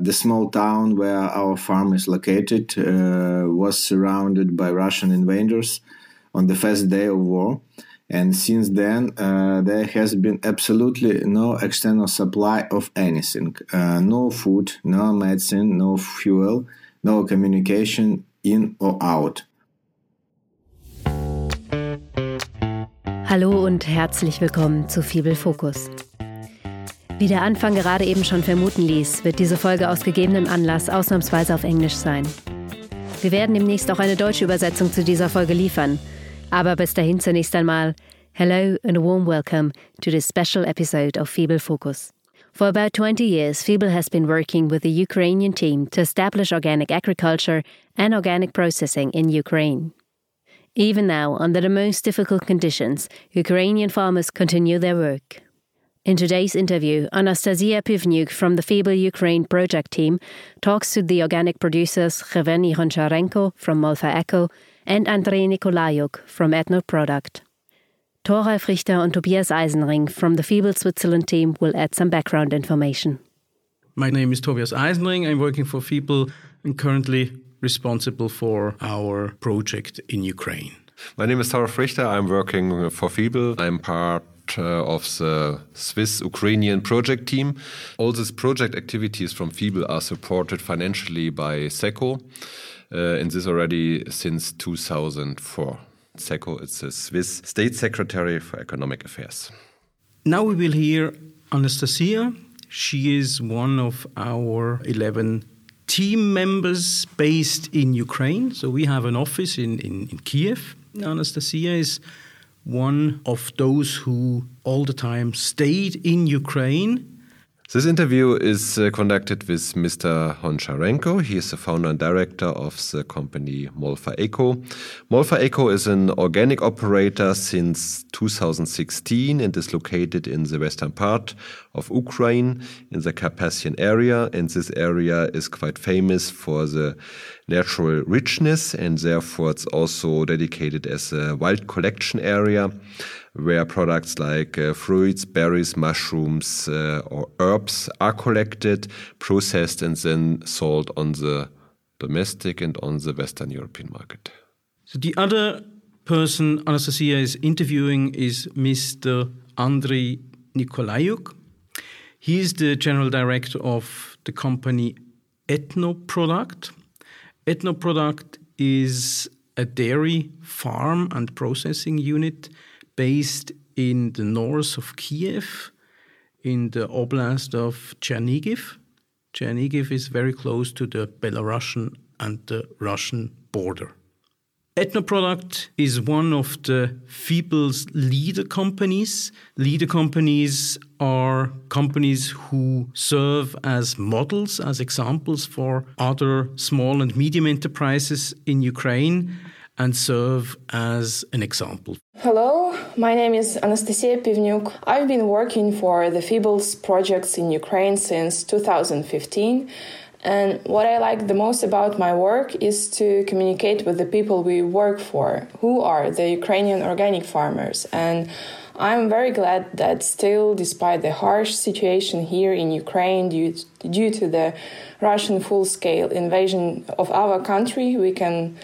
The small town where our farm is located uh, was surrounded by Russian invaders on the first day of war. And since then, uh, there has been absolutely no external supply of anything uh, no food, no medicine, no fuel, no communication in or out. Hallo und herzlich willkommen zu FiBL Fokus. Wie der Anfang gerade eben schon vermuten ließ, wird diese Folge aus gegebenem Anlass ausnahmsweise auf Englisch sein. Wir werden demnächst auch eine deutsche Übersetzung zu dieser Folge liefern. Aber bis dahin zunächst einmal Hello and a warm welcome to this special episode of Feeble Focus. For about 20 years, Feeble has been working with the Ukrainian team to establish organic agriculture and organic processing in Ukraine. Even now, under the most difficult conditions, Ukrainian farmers continue their work. In today's interview, Anastasia Pivniuk from the FiBL Ukraine project team talks to the organic producers Yevhenii Honcharenko from Molfar Eco and Andrei Nikolaiuk from Ethno Product. Toralf Richter and Tobias Eisenring from the FiBL Switzerland team will add some background information. My name is Tobias Eisenring. I'm working for FiBL and currently responsible for our project in Ukraine. My name is Toralf Richter. I'm working for FiBL. I'm part uh, of the Swiss Ukrainian project team. All these project activities from FiBL are supported financially by SECO, uh, and this already since 2004. SECO is the Swiss State Secretary for Economic Affairs. Now we will hear Anastasia. She is one of our 11 team members based in Ukraine. So we have an office in, in, in Kiev. Anastasia is one of those who all the time stayed in Ukraine. This interview is uh, conducted with Mr. Honcharenko. He is the founder and director of the company Molfar Eco. Molfar Eco is an organic operator since 2016 and is located in the western part of Ukraine in the Carpathian area. And this area is quite famous for the natural richness and therefore it's also dedicated as a wild collection area where products like uh, fruits, berries, mushrooms, uh, or herbs are collected, processed, and then sold on the domestic and on the Western European market. So the other person Anastasia is interviewing is Mr. Andrei Nikolaiuk. He is the general director of the company Ethno Product. Ethnoproduct is a dairy farm and processing unit based in the north of Kiev, in the oblast of Chernigiv. Chernigiv is very close to the Belarusian and the Russian border. Ethnoproduct is one of the FiBL's leader companies. Leader companies are companies who serve as models, as examples for other small and medium enterprises in Ukraine and serve as an example. Hello, my name is Anastasia Pivniuk. I've been working for the FiBL's projects in Ukraine since 2015. And what I like the most about my work is to communicate with the people we work for, who are the Ukrainian organic farmers. And I'm very glad that still, despite the harsh situation here in Ukraine due, due to the Russian full scale invasion of our country, we can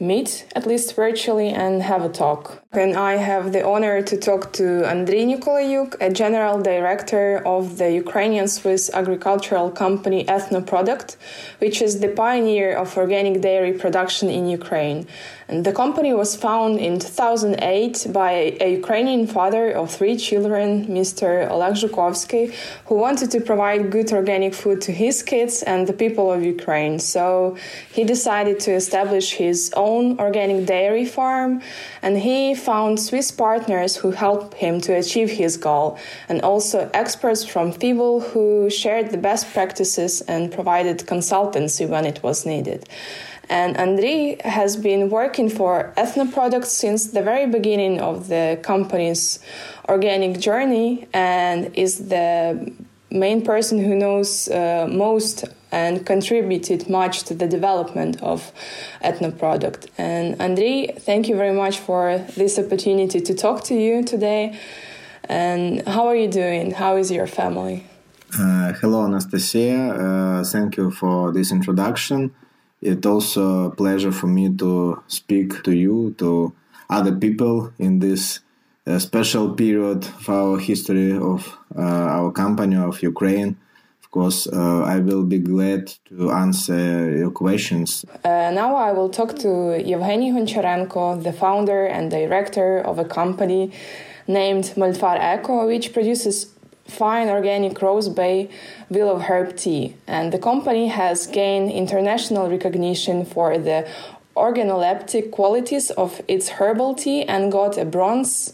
meet, at least virtually, and have a talk. And I have the honor to talk to Andriy Nikolaiuk, a general director of the Ukrainian Swiss agricultural company Ethnoproduct, which is the pioneer of organic dairy production in Ukraine. And the company was founded in 2008 by a Ukrainian father of three children, Mr. Oleg Zhukovsky, who wanted to provide good organic food to his kids and the people of Ukraine. So he decided to establish his own organic dairy farm, and he found Swiss partners who helped him to achieve his goal, and also experts from FiBL who shared the best practices and provided consultancy when it was needed. And Andriy has been working for Ethnoproducts since the very beginning of the company's organic journey and is the main person who knows uh, most and contributed much to the development of Ethnoproduct. And andrei thank you very much for this opportunity to talk to you today. And how are you doing? How is your family? Uh, hello, Anastasia. Uh, thank you for this introduction. It's also a pleasure for me to speak to you, to other people in this uh, special period of our history of uh, our company, of Ukraine. Of course, uh, I will be glad to answer your questions. Uh, now I will talk to Yevgeny Honcharenko, the founder and director of a company named Molfar Eco, which produces fine organic rose bay willow herb tea. And the company has gained international recognition for the organoleptic qualities of its herbal tea and got a bronze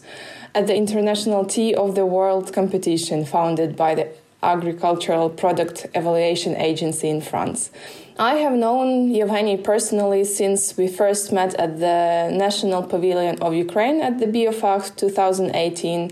at the International Tea of the World competition founded by the Agricultural Product Evaluation Agency in France. I have known Yevgeny personally since we first met at the National Pavilion of Ukraine at the BioFach 2018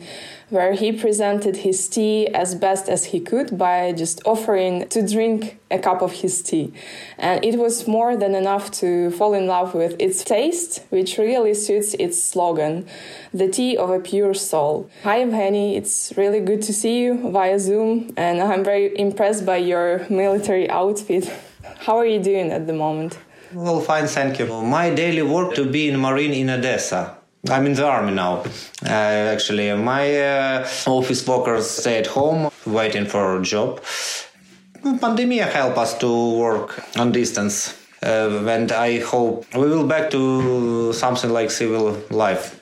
where he presented his tea as best as he could by just offering to drink a cup of his tea. And it was more than enough to fall in love with its taste, which really suits its slogan the tea of a pure soul. Hi, Evgeny, it's really good to see you via Zoom, and I'm very impressed by your military outfit. How are you doing at the moment? Well, fine, thank you. My daily work to be in Marine in Odessa. I'm in the army now. Uh, actually, my uh, office workers stay at home waiting for a job. Pandemic help us to work on distance, uh, and I hope we will back to something like civil life,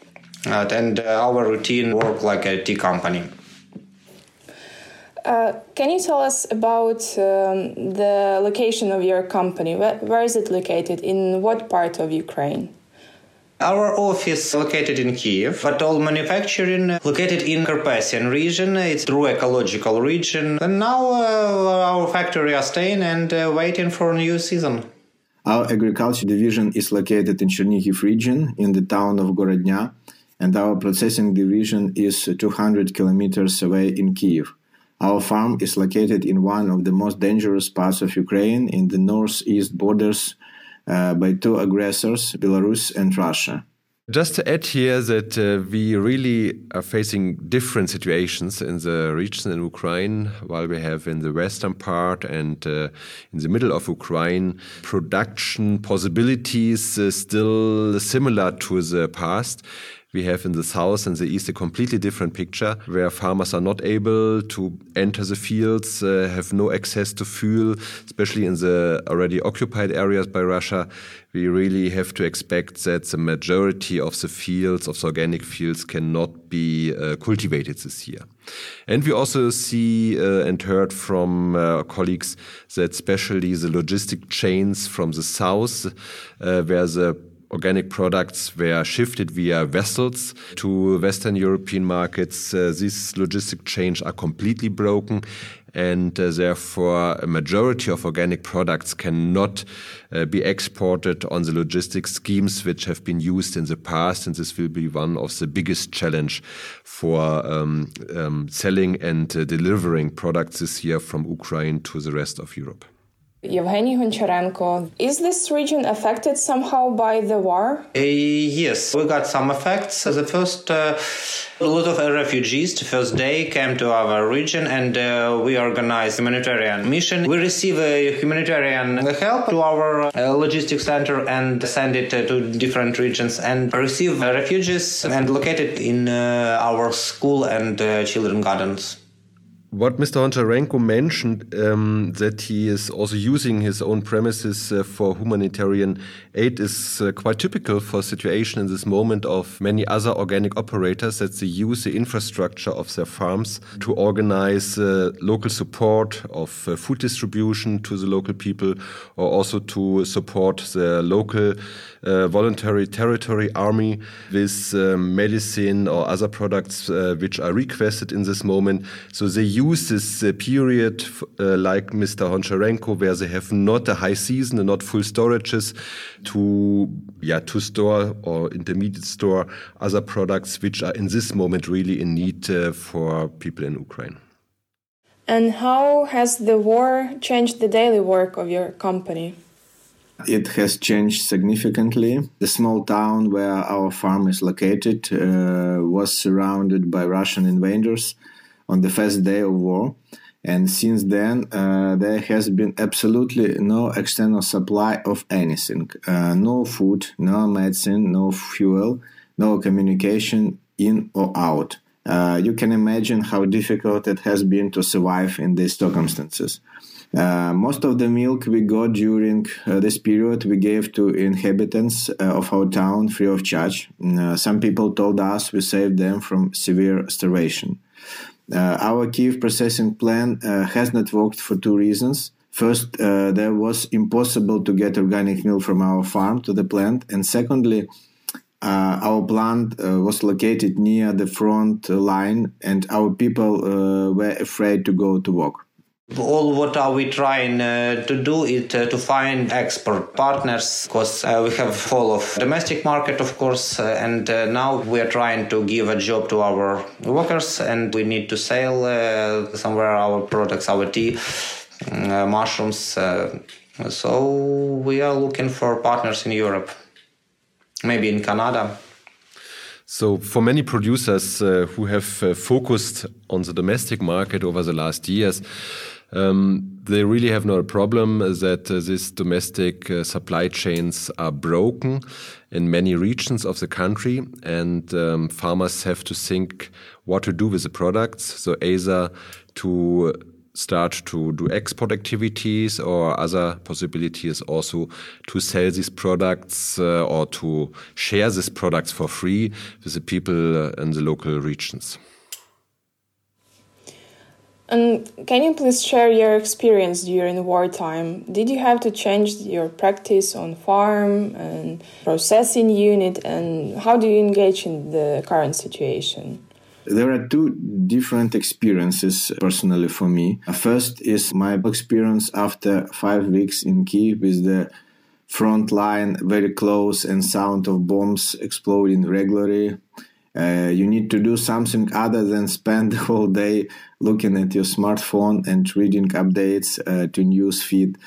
uh, and our routine work like a tea company. Uh, can you tell us about um, the location of your company? Where, where is it located? In what part of Ukraine? Our office is located in Kiev, but all manufacturing located in Carpathian region. It's true ecological region. And now uh, our factory are staying and uh, waiting for a new season. Our agriculture division is located in Chernihiv region in the town of Gorodnya, and our processing division is 200 kilometers away in Kiev. Our farm is located in one of the most dangerous parts of Ukraine in the northeast borders uh, by two aggressors, Belarus and Russia. Just to add here that uh, we really are facing different situations in the region in Ukraine, while we have in the western part and uh, in the middle of Ukraine production possibilities uh, still similar to the past. We have in the south and the east a completely different picture where farmers are not able to enter the fields, uh, have no access to fuel, especially in the already occupied areas by Russia. We really have to expect that the majority of the fields, of the organic fields, cannot be uh, cultivated this year. And we also see uh, and heard from uh, colleagues that especially the logistic chains from the south, uh, where the organic products were shifted via vessels to Western European markets. Uh, these logistic chains are completely broken and uh, therefore a majority of organic products cannot uh, be exported on the logistic schemes which have been used in the past and this will be one of the biggest challenge for um, um, selling and uh, delivering products this year from Ukraine to the rest of Europe. Yevgeny Honcharenko. Is this region affected somehow by the war? Uh, yes, we got some effects. The first, uh, a lot of refugees the first day came to our region and uh, we organized a humanitarian mission. We receive a humanitarian help to our uh, logistics center and send it uh, to different regions and receive refugees and located in uh, our school and children gardens. What Mr. Honcharenko mentioned, um, that he is also using his own premises uh, for humanitarian aid, is uh, quite typical for situation in this moment of many other organic operators that they use the infrastructure of their farms to organize uh, local support of uh, food distribution to the local people, or also to support the local uh, voluntary territory army with uh, medicine or other products which are requested in this moment. So they use this uh, period, uh, like Mr. Honcharenko, where they have not a high season and not full storages, to yeah to store or intermediate store other products which are in this moment really in need uh, for people in Ukraine. And how has the war changed the daily work of your company? It has changed significantly. The small town where our farm is located uh, was surrounded by Russian invaders on the first day of war. And since then, uh, there has been absolutely no external supply of anything uh, no food, no medicine, no fuel, no communication in or out. Uh, you can imagine how difficult it has been to survive in these circumstances. Uh, most of the milk we got during uh, this period we gave to inhabitants uh, of our town free of charge. Uh, some people told us we saved them from severe starvation. Uh, our Kiev processing plan uh, has not worked for two reasons. First, there was impossible to get organic milk from our farm to the plant, and secondly, uh, our plant uh, was located near the front line and our people uh, were afraid to go to work all what are we trying uh, to do is uh, to find export partners because uh, we have full of domestic market of course and now we are trying to give a job to our workers and we need to sell somewhere our products our tea mushrooms so we are looking for partners in europe maybe in Canada. So, for many producers uh, who have uh, focused on the domestic market over the last years, um, they really have not a problem that uh, these domestic uh, supply chains are broken in many regions of the country, and um, farmers have to think what to do with the products. So, either to start to do export activities or other possibilities also to sell these products uh, or to share these products for free with the people in the local regions. And can you please share your experience during wartime? Did you have to change your practice on farm and processing unit and how do you engage in the current situation? There are two different experiences personally for me. First is my experience after five weeks in Kiev with the front line very close and sound of bombs exploding regularly. Uh, you need to do something other than spend the whole day looking at your smartphone and reading updates uh, to news feed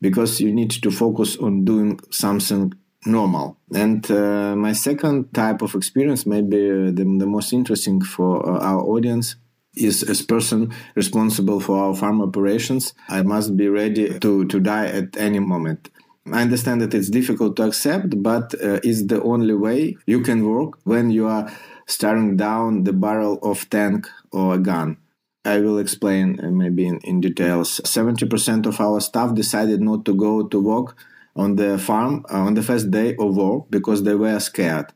because you need to focus on doing something normal. And uh, my second type of experience, maybe uh, the, the most interesting for uh, our audience, is as person responsible for our farm operations. I must be ready to, to die at any moment. I understand that it's difficult to accept, but uh, it's the only way you can work when you are staring down the barrel of tank or a gun. I will explain uh, maybe in, in details. 70% of our staff decided not to go to work on the farm uh, on the first day of war because they were scared.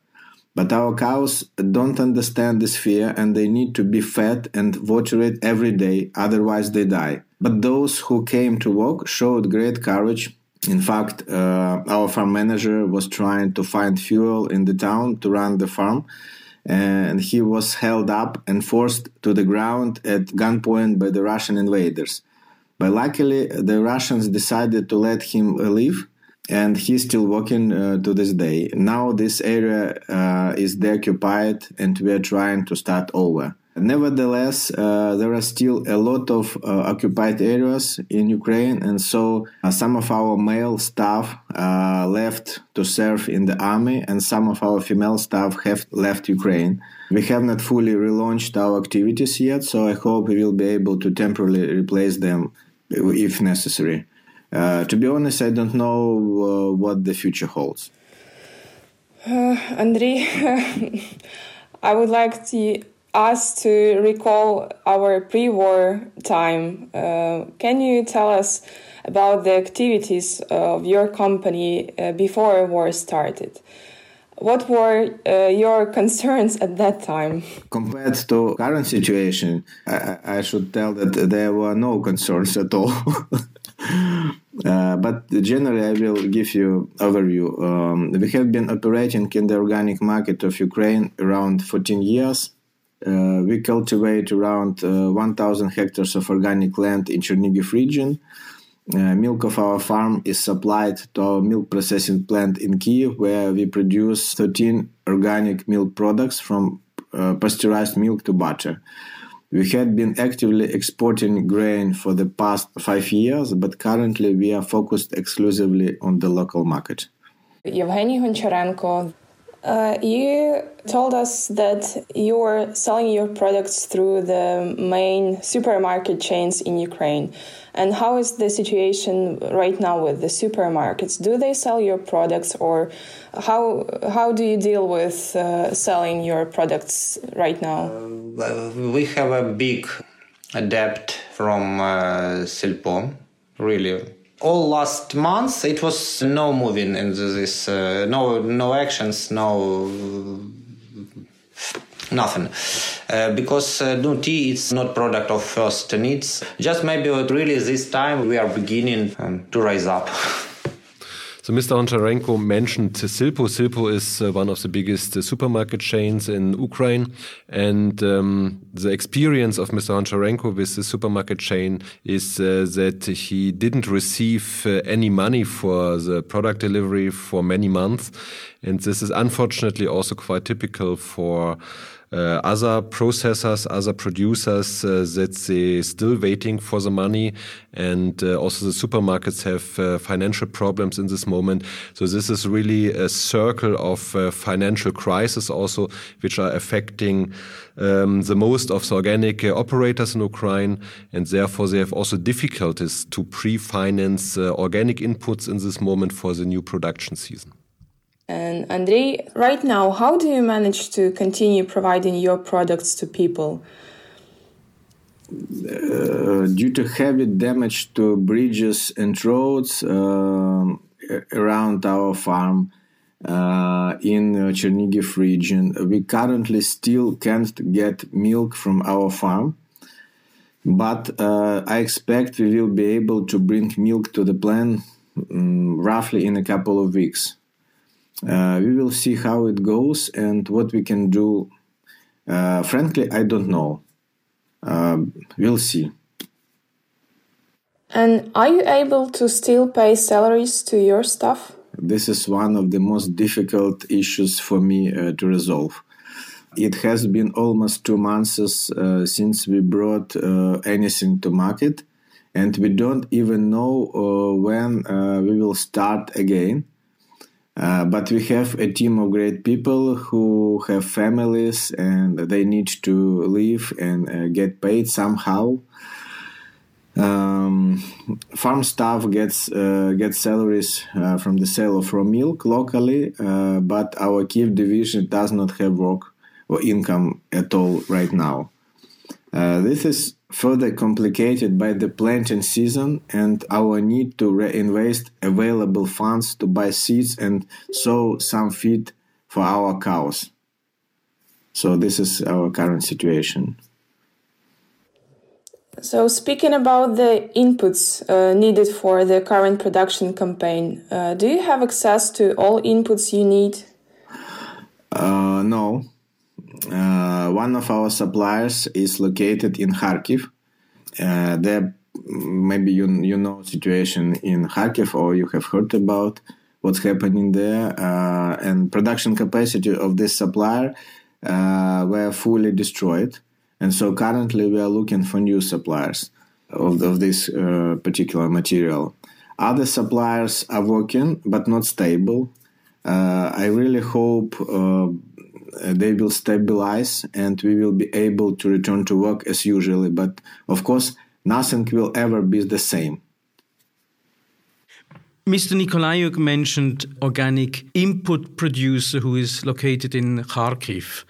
But our cows don't understand this fear and they need to be fed and watered every day, otherwise, they die. But those who came to work showed great courage. In fact, uh, our farm manager was trying to find fuel in the town to run the farm, and he was held up and forced to the ground at gunpoint by the Russian invaders. But luckily, the Russians decided to let him leave and he's still working uh, to this day. Now this area uh, is deoccupied, and we are trying to start over. Nevertheless, uh, there are still a lot of uh, occupied areas in Ukraine, and so uh, some of our male staff uh, left to serve in the army, and some of our female staff have left Ukraine. We have not fully relaunched our activities yet, so I hope we will be able to temporarily replace them if necessary. Uh, to be honest, I don't know uh, what the future holds. Uh, Andriy, I would like to us to recall our pre-war time. Uh, can you tell us about the activities of your company uh, before war started? What were uh, your concerns at that time? Compared to current situation, I, I should tell that there were no concerns at all. Uh, but generally, I will give you overview. Um, we have been operating in the organic market of Ukraine around 14 years. Uh, we cultivate around uh, 1,000 hectares of organic land in Chernigiv region. Uh, milk of our farm is supplied to our milk processing plant in Kiev, where we produce 13 organic milk products from uh, pasteurized milk to butter. We had been actively exporting grain for the past five years, but currently we are focused exclusively on the local market. Evgeny Honcharenko, Uh, you told us that you are selling your products through the main supermarket chains in Ukraine. And how is the situation right now with the supermarkets? Do they sell your products, or how how do you deal with uh, selling your products right now? Uh, we have a big debt from uh, Silpo, really all last month it was no moving in this uh, no no actions no nothing. Uh, because uh, tea it's not product of first needs. Just maybe really this time we are beginning um, to rise up So Mr. Honcharenko mentioned Silpo. Silpo is uh, one of the biggest uh, supermarket chains in Ukraine. And um, the experience of Mr. Honcharenko with the supermarket chain is uh, that he didn't receive uh, any money for the product delivery for many months. And this is unfortunately also quite typical for uh, other processors, other producers uh, that they still waiting for the money, and uh, also the supermarkets have uh, financial problems in this moment. So this is really a circle of uh, financial crisis also, which are affecting um, the most of the organic uh, operators in Ukraine, and therefore they have also difficulties to pre-finance organic inputs in this moment for the new production season. And Andrei, right now, how do you manage to continue providing your products to people? Uh, due to heavy damage to bridges and roads uh, around our farm uh, in Chernigiv region, we currently still can't get milk from our farm. But uh, I expect we will be able to bring milk to the plant um, roughly in a couple of weeks. Uh, we will see how it goes and what we can do. Uh, frankly, I don't know. Uh, we'll see. And are you able to still pay salaries to your staff? This is one of the most difficult issues for me uh, to resolve. It has been almost two months uh, since we brought uh, anything to market, and we don't even know when we will start again. Uh, but we have a team of great people who have families and they need to live and uh, get paid somehow. Um, farm staff gets uh, gets salaries uh, from the sale of raw milk locally, uh, but our Kiev division does not have work or income at all right now. this is further complicated by the planting season and our need to reinvest available funds to buy seeds and sow some feed for our cows. So, this is our current situation. So, speaking about the inputs uh, needed for the current production campaign, uh, do you have access to all inputs you need? Uh, no, uh, one of our suppliers is located in Kharkiv. Uh, there, maybe you you know situation in Kharkiv or you have heard about what's happening there. Uh, and production capacity of this supplier uh, were fully destroyed, and so currently we are looking for new suppliers of, of this uh, particular material. Other suppliers are working but not stable. Uh, I really hope Uh, they will stabilize and we will be able to return to work as usually. But of course, nothing will ever be the same. Mr. Nikolaiuk mentioned organic input producer who is located in Kharkiv.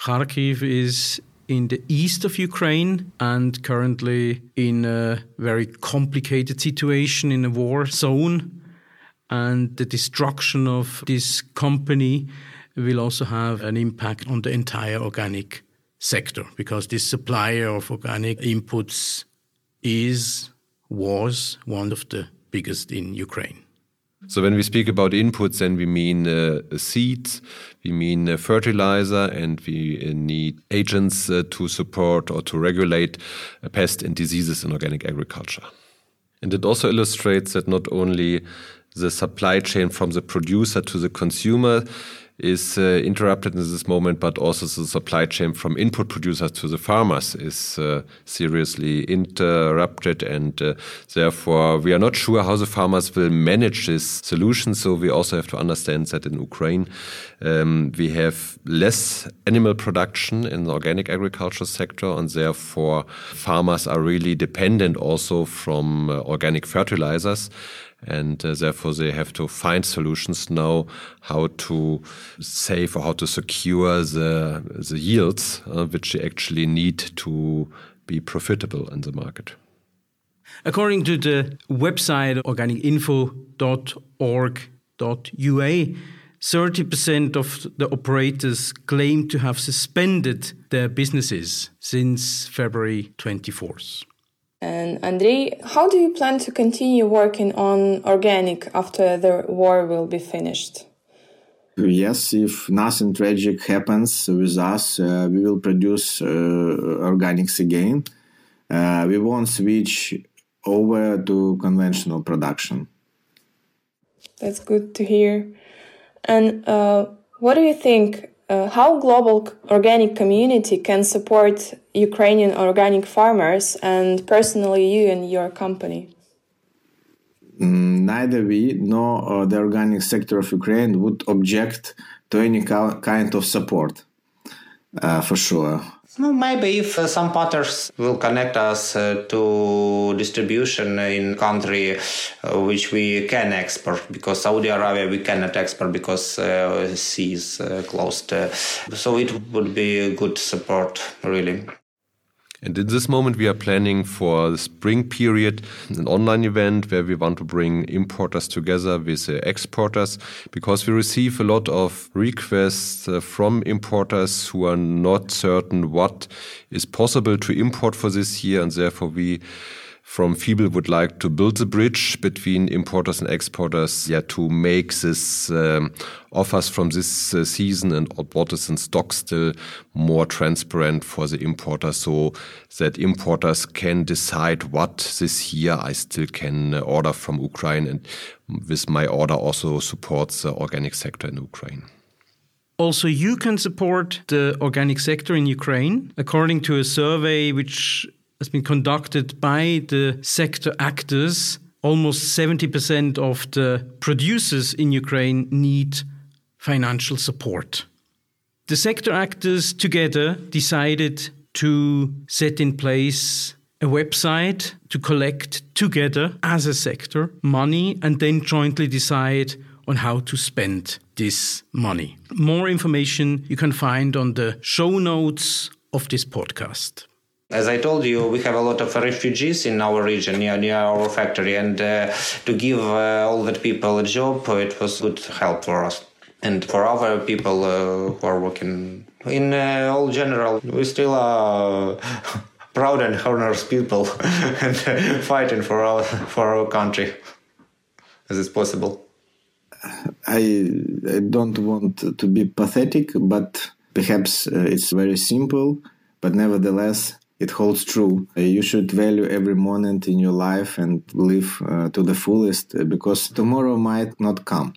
Kharkiv is in the east of Ukraine and currently in a very complicated situation in a war zone. And the destruction of this company will also have an impact on the entire organic sector because this supplier of organic inputs is was one of the biggest in Ukraine. So when we speak about inputs, then we mean uh, seeds, we mean uh, fertilizer, and we uh, need agents uh, to support or to regulate uh, pests and diseases in organic agriculture. And it also illustrates that not only the supply chain from the producer to the consumer is uh, interrupted in this moment, but also the supply chain from input producers to the farmers is uh, seriously interrupted, and uh, therefore we are not sure how the farmers will manage this solution. So we also have to understand that in Ukraine um, we have less animal production in the organic agriculture sector, and therefore farmers are really dependent also from uh, organic fertilizers and uh, therefore they have to find solutions now how to save or how to secure the the yields uh, which they actually need to be profitable in the market. According to the website organicinfo.org.ua, 30% of the operators claim to have suspended their businesses since February 24th. And Andrei, how do you plan to continue working on organic after the war will be finished? Yes, if nothing tragic happens with us, uh, we will produce uh, organics again. Uh, we won't switch over to conventional production. That's good to hear. And uh, what do you think uh, how global organic community can support Ukrainian organic farmers and personally you and your company? Mm, neither we nor uh, the organic sector of Ukraine would object to any kind of support, uh, for sure. Well, maybe if uh, some partners will connect us uh, to distribution in country uh, which we can export because Saudi Arabia we cannot export because sea is closed. So it would be good support really. And in this moment, we are planning for the spring period an online event where we want to bring importers together with uh, exporters because we receive a lot of requests uh, from importers who are not certain what is possible to import for this year, and therefore we from FiBL would like to build the bridge between importers and exporters, yeah, to make this um, offers from this uh, season and what is in stock still more transparent for the importer, so that importers can decide what this year I still can uh, order from Ukraine, and with my order also supports the organic sector in Ukraine. Also, you can support the organic sector in Ukraine. According to a survey which has been conducted by the sector actors. Almost 70% of the producers in Ukraine need financial support. The sector actors together decided to set in place a website to collect together as a sector money and then jointly decide on how to spend this money. More information you can find on the show notes of this podcast. As I told you, we have a lot of refugees in our region near, near our factory, and uh, to give uh, all that people a job, it was good help for us and for other people uh, who are working. In uh, all general, we still are proud and honest people and fighting for our for our country as it's possible. I, I don't want to be pathetic, but perhaps uh, it's very simple. But nevertheless, it holds true. Uh, you should value every moment in your life and live uh, to the fullest uh, because tomorrow might not come.